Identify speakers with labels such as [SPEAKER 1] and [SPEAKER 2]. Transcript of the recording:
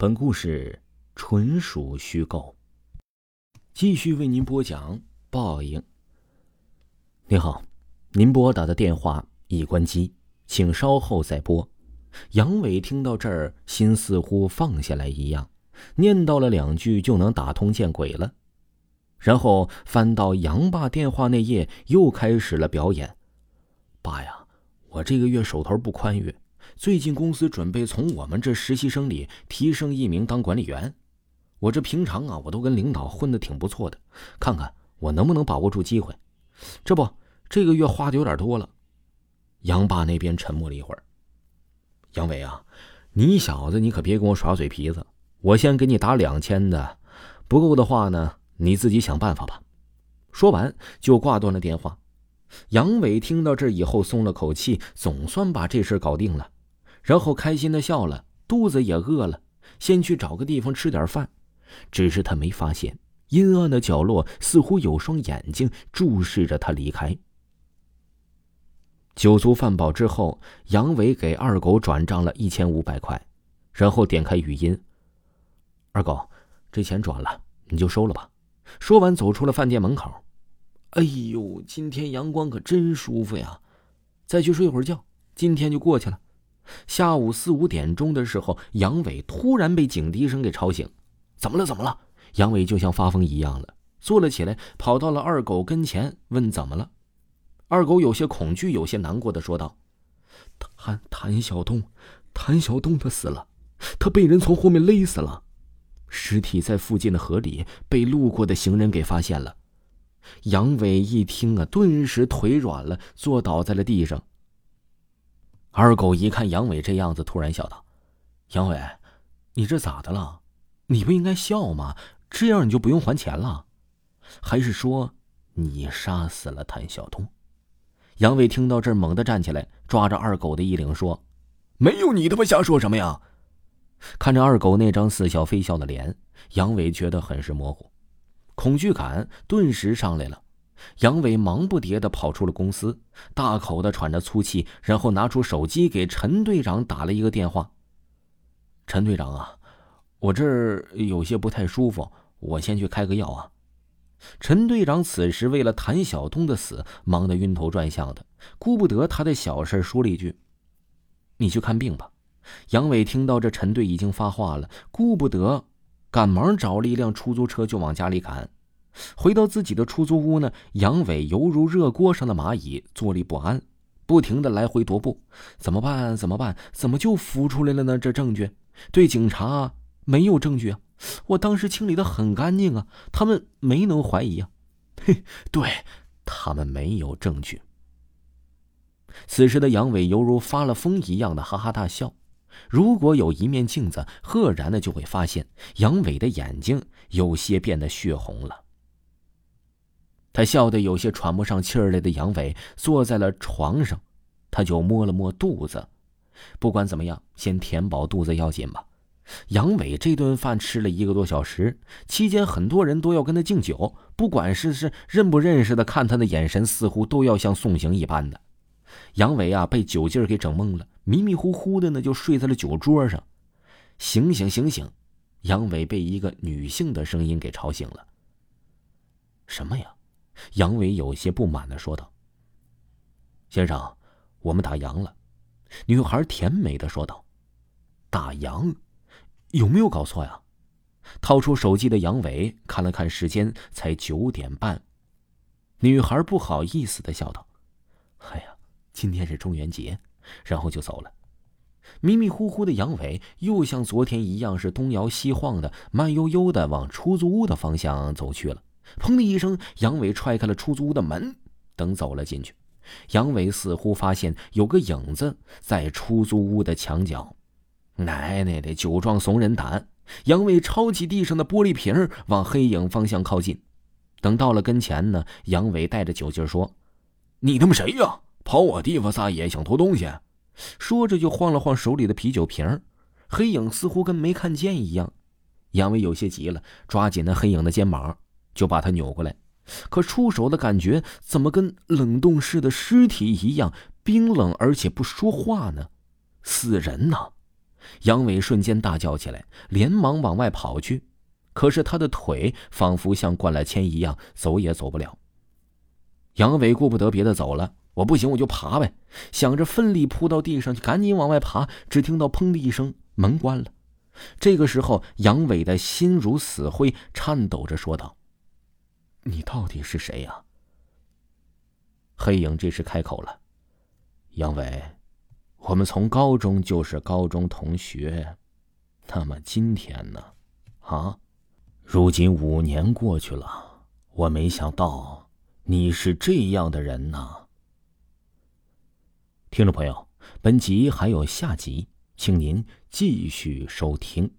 [SPEAKER 1] 本故事纯属虚构。继续为您播讲报应。你好，您拨打的电话已关机，请稍后再拨。杨伟听到这儿，心似乎放下来一样，念叨了两句就能打通见鬼了。然后翻到杨爸电话那页，又开始了表演。爸呀，我这个月手头不宽裕。最近公司准备从我们这实习生里提升一名当管理员，我这平常啊，我都跟领导混的挺不错的，看看我能不能把握住机会。这不，这个月花的有点多了。杨爸那边沉默了一会儿。杨伟啊，你小子你可别跟我耍嘴皮子，我先给你打两千的，不够的话呢，你自己想办法吧。说完就挂断了电话。杨伟听到这以后松了口气，总算把这事搞定了。然后开心的笑了，肚子也饿了，先去找个地方吃点饭。只是他没发现，阴暗的角落似乎有双眼睛注视着他离开。酒足饭饱之后，杨伟给二狗转账了一千五百块，然后点开语音：“二狗，这钱转了，你就收了吧。”说完，走出了饭店门口。哎呦，今天阳光可真舒服呀！再去睡会儿觉，今天就过去了。下午四五点钟的时候，杨伟突然被警笛声给吵醒。怎么了？怎么了？杨伟就像发疯一样了，坐了起来，跑到了二狗跟前，问怎么了。二狗有些恐惧，有些难过的说道：“谭谭小东，谭小东他死了，他被人从后面勒死了，尸体在附近的河里被路过的行人给发现了。”杨伟一听啊，顿时腿软了，坐倒在了地上。二狗一看杨伟这样子，突然笑道：“杨伟，你这咋的了？你不应该笑吗？这样你就不用还钱了。还是说你杀死了谭晓东？”杨伟听到这儿，猛地站起来，抓着二狗的衣领说：“没有，你他妈瞎说什么呀？”看着二狗那张似笑非笑的脸，杨伟觉得很是模糊，恐惧感顿时上来了。杨伟忙不迭的跑出了公司，大口的喘着粗气，然后拿出手机给陈队长打了一个电话。陈队长啊，我这儿有些不太舒服，我先去开个药啊。陈队长此时为了谭晓东的死忙得晕头转向的，顾不得他的小事，说了一句：“你去看病吧。”杨伟听到这陈队已经发话了，顾不得，赶忙找了一辆出租车就往家里赶。回到自己的出租屋呢，杨伟犹如热锅上的蚂蚁，坐立不安，不停的来回踱步。怎么办？怎么办？怎么就浮出来了呢？这证据对警察没有证据啊！我当时清理的很干净啊，他们没能怀疑啊。嘿，对他们没有证据。此时的杨伟犹如发了疯一样的哈哈大笑。如果有一面镜子，赫然的就会发现杨伟的眼睛有些变得血红了。他笑得有些喘不上气儿来的杨伟坐在了床上，他就摸了摸肚子。不管怎么样，先填饱肚子要紧吧。杨伟这顿饭吃了一个多小时，期间很多人都要跟他敬酒，不管是是认不认识的，看他的眼神似乎都要像送行一般的。杨伟啊，被酒劲儿给整懵了，迷迷糊糊的呢，就睡在了酒桌上。醒醒醒醒！杨伟被一个女性的声音给吵醒了。什么呀？杨伟有些不满的说道：“先生，我们打烊了。”女孩甜美的说道：“打烊？有没有搞错呀？”掏出手机的杨伟看了看时间，才九点半。女孩不好意思的笑道：“哎呀，今天是中元节。”然后就走了。迷迷糊糊的杨伟又像昨天一样，是东摇西晃的，慢悠悠的往出租屋的方向走去了。砰的一声，杨伟踹开了出租屋的门，等走了进去。杨伟似乎发现有个影子在出租屋的墙角。奶奶的，酒壮怂人胆！杨伟抄起地上的玻璃瓶往黑影方向靠近。等到了跟前呢，杨伟带着酒劲说：“你他妈谁呀？跑我地方撒野，想偷东西？”说着就晃了晃手里的啤酒瓶。黑影似乎跟没看见一样。杨伟有些急了，抓紧那黑影的肩膀。就把他扭过来，可出手的感觉怎么跟冷冻室的尸体一样冰冷，而且不说话呢？死人呢？杨伟瞬间大叫起来，连忙往外跑去，可是他的腿仿佛像灌了铅一样，走也走不了。杨伟顾不得别的走了，我不行我就爬呗，想着奋力扑到地上去，赶紧往外爬。只听到砰的一声，门关了。这个时候，杨伟的心如死灰，颤抖着说道：“你到底是谁呀？”黑影这时开口了：“杨伟，我们从高中就是高中同学，那么今天呢？啊？如今五年过去了，我没想到你是这样的人呐。”听众朋友，本集还有下集，请您继续收听。